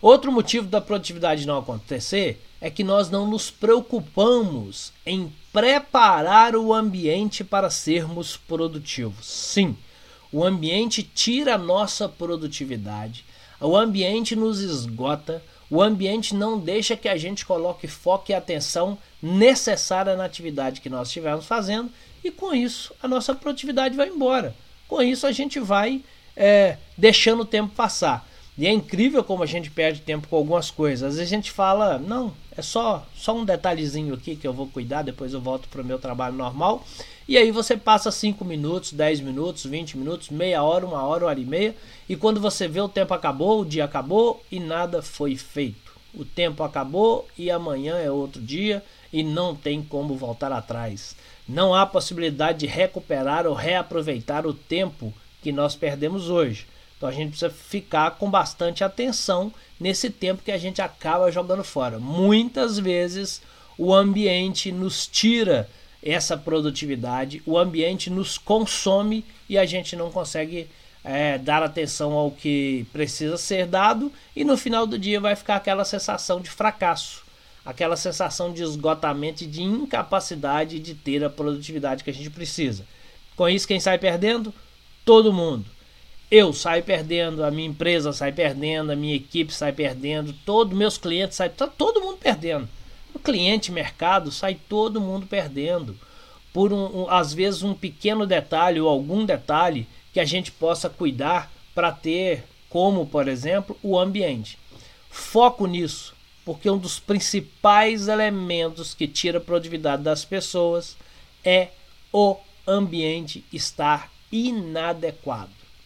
Outro motivo da produtividade não acontecer é que nós não nos preocupamos em preparar o ambiente para sermos produtivos. Sim, o ambiente tira a nossa produtividade, o ambiente nos esgota, o ambiente não deixa que a gente coloque foco e atenção necessária na atividade que nós estivermos fazendo e com isso a nossa produtividade vai embora. Com isso a gente vai é, deixando o tempo passar. E é incrível como a gente perde tempo com algumas coisas. Às vezes a gente fala, não, é só, só um detalhezinho aqui que eu vou cuidar, depois eu volto para o meu trabalho normal. E aí você passa 5 minutos, 10 minutos, 20 minutos, meia hora, uma hora, uma hora e meia. E quando você vê o tempo acabou, o dia acabou e nada foi feito. O tempo acabou e amanhã é outro dia e não tem como voltar atrás. Não há possibilidade de recuperar ou reaproveitar o tempo que nós perdemos hoje. Então a gente precisa ficar com bastante atenção nesse tempo que a gente acaba jogando fora. Muitas vezes o ambiente nos tira essa produtividade, o ambiente nos consome e a gente não consegue é, dar atenção ao que precisa ser dado e no final do dia vai ficar aquela sensação de fracasso, aquela sensação de esgotamento e de incapacidade de ter a produtividade que a gente precisa. Com isso, quem sai perdendo? Todo mundo eu saio perdendo, a minha empresa sai perdendo, a minha equipe sai perdendo, todos meus clientes saem, tá todo mundo perdendo. O cliente, mercado, sai todo mundo perdendo. Por um, um, às vezes um pequeno detalhe ou algum detalhe que a gente possa cuidar para ter, como por exemplo, o ambiente. Foco nisso, porque um dos principais elementos que tira a produtividade das pessoas é o ambiente estar inadequado.